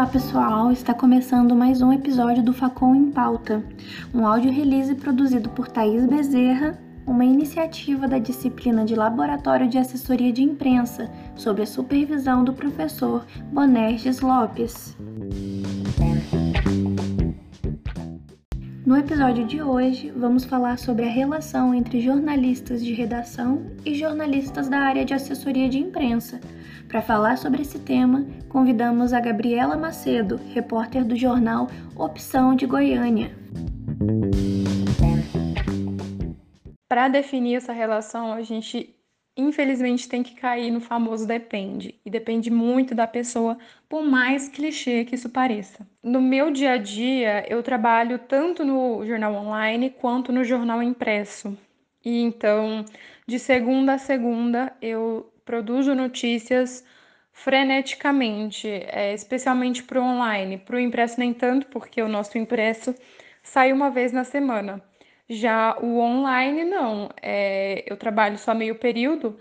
Olá pessoal, está começando mais um episódio do Facom em Pauta, um áudio release produzido por Thaís Bezerra, uma iniciativa da disciplina de Laboratório de Assessoria de Imprensa, sob a supervisão do professor Bonerges Lopes. No episódio de hoje, vamos falar sobre a relação entre jornalistas de redação e jornalistas da área de assessoria de imprensa. Para falar sobre esse tema, convidamos a Gabriela Macedo, repórter do jornal Opção de Goiânia. Para definir essa relação, a gente infelizmente tem que cair no famoso depende. E depende muito da pessoa, por mais clichê que isso pareça. No meu dia a dia, eu trabalho tanto no jornal online quanto no jornal impresso. E então, de segunda a segunda, eu produzo notícias freneticamente, é, especialmente para o online. Para o impresso, nem tanto, porque o nosso impresso sai uma vez na semana. Já o online, não. É, eu trabalho só meio período,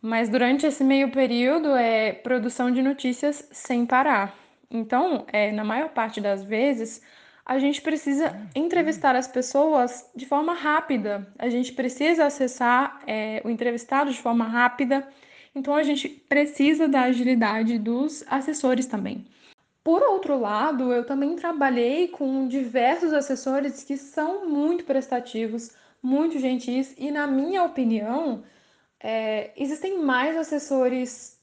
mas durante esse meio período é produção de notícias sem parar. Então, é, na maior parte das vezes, a gente precisa entrevistar as pessoas de forma rápida, a gente precisa acessar é, o entrevistado de forma rápida, então a gente precisa da agilidade dos assessores também. Por outro lado, eu também trabalhei com diversos assessores que são muito prestativos, muito gentis, e na minha opinião, é, existem mais assessores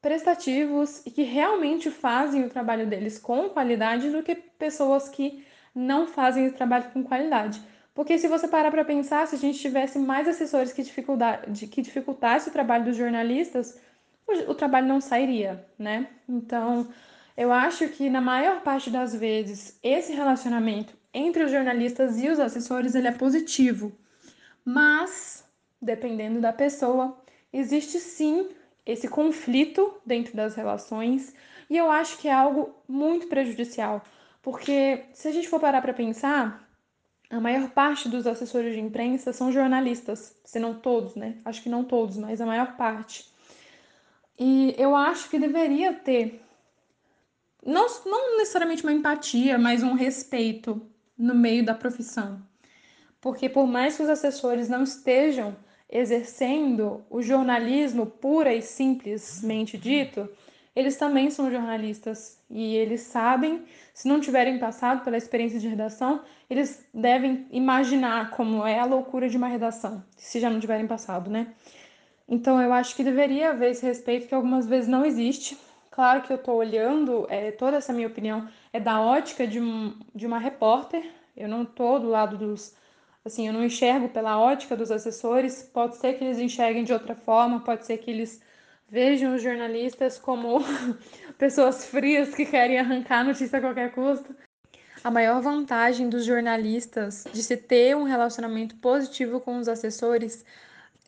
prestativos e que realmente fazem o trabalho deles com qualidade do que pessoas que não fazem o trabalho com qualidade. Porque se você parar para pensar, se a gente tivesse mais assessores que, dificuldade, que dificultasse o trabalho dos jornalistas, o, o trabalho não sairia, né? Então, eu acho que na maior parte das vezes esse relacionamento entre os jornalistas e os assessores ele é positivo, mas dependendo da pessoa existe sim esse conflito dentro das relações e eu acho que é algo muito prejudicial, porque se a gente for parar para pensar, a maior parte dos assessores de imprensa são jornalistas, se não todos, né? Acho que não todos, mas a maior parte. E eu acho que deveria ter não, não necessariamente uma empatia, mas um respeito no meio da profissão. Porque por mais que os assessores não estejam exercendo o jornalismo pura e simplesmente dito, eles também são jornalistas e eles sabem, se não tiverem passado pela experiência de redação, eles devem imaginar como é a loucura de uma redação, se já não tiverem passado, né? Então eu acho que deveria haver esse respeito que algumas vezes não existe, Claro que eu estou olhando, é, toda essa minha opinião é da ótica de, um, de uma repórter, eu não estou do lado dos. Assim, eu não enxergo pela ótica dos assessores, pode ser que eles enxerguem de outra forma, pode ser que eles vejam os jornalistas como pessoas frias que querem arrancar a notícia a qualquer custo. A maior vantagem dos jornalistas de se ter um relacionamento positivo com os assessores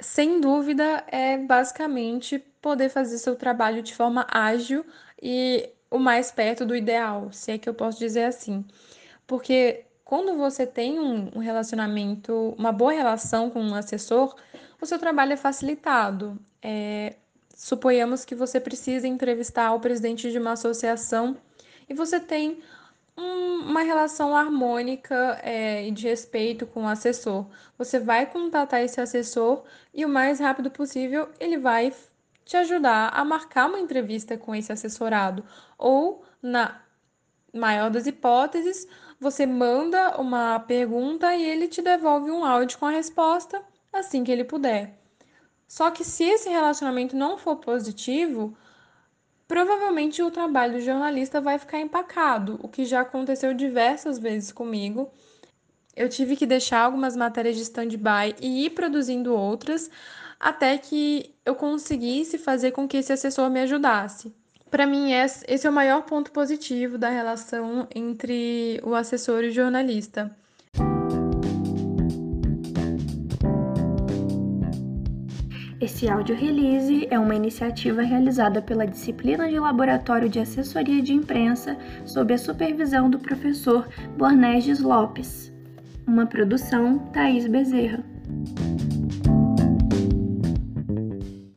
sem dúvida, é basicamente poder fazer seu trabalho de forma ágil e o mais perto do ideal, se é que eu posso dizer assim. Porque quando você tem um relacionamento, uma boa relação com um assessor, o seu trabalho é facilitado. É, suponhamos que você precisa entrevistar o presidente de uma associação e você tem um, uma relação harmônica é, e de respeito com o assessor. Você vai contatar esse assessor e o mais rápido possível ele vai te ajudar a marcar uma entrevista com esse assessorado. Ou, na maior das hipóteses, você manda uma pergunta e ele te devolve um áudio com a resposta assim que ele puder. Só que se esse relacionamento não for positivo, provavelmente o trabalho do jornalista vai ficar empacado, o que já aconteceu diversas vezes comigo. Eu tive que deixar algumas matérias de stand-by e ir produzindo outras até que eu conseguisse fazer com que esse assessor me ajudasse. Para mim, esse é o maior ponto positivo da relação entre o assessor e o jornalista. Esse áudio release é uma iniciativa realizada pela disciplina de Laboratório de Assessoria de Imprensa sob a supervisão do professor Borneges Lopes. Uma produção Thaís Bezerra.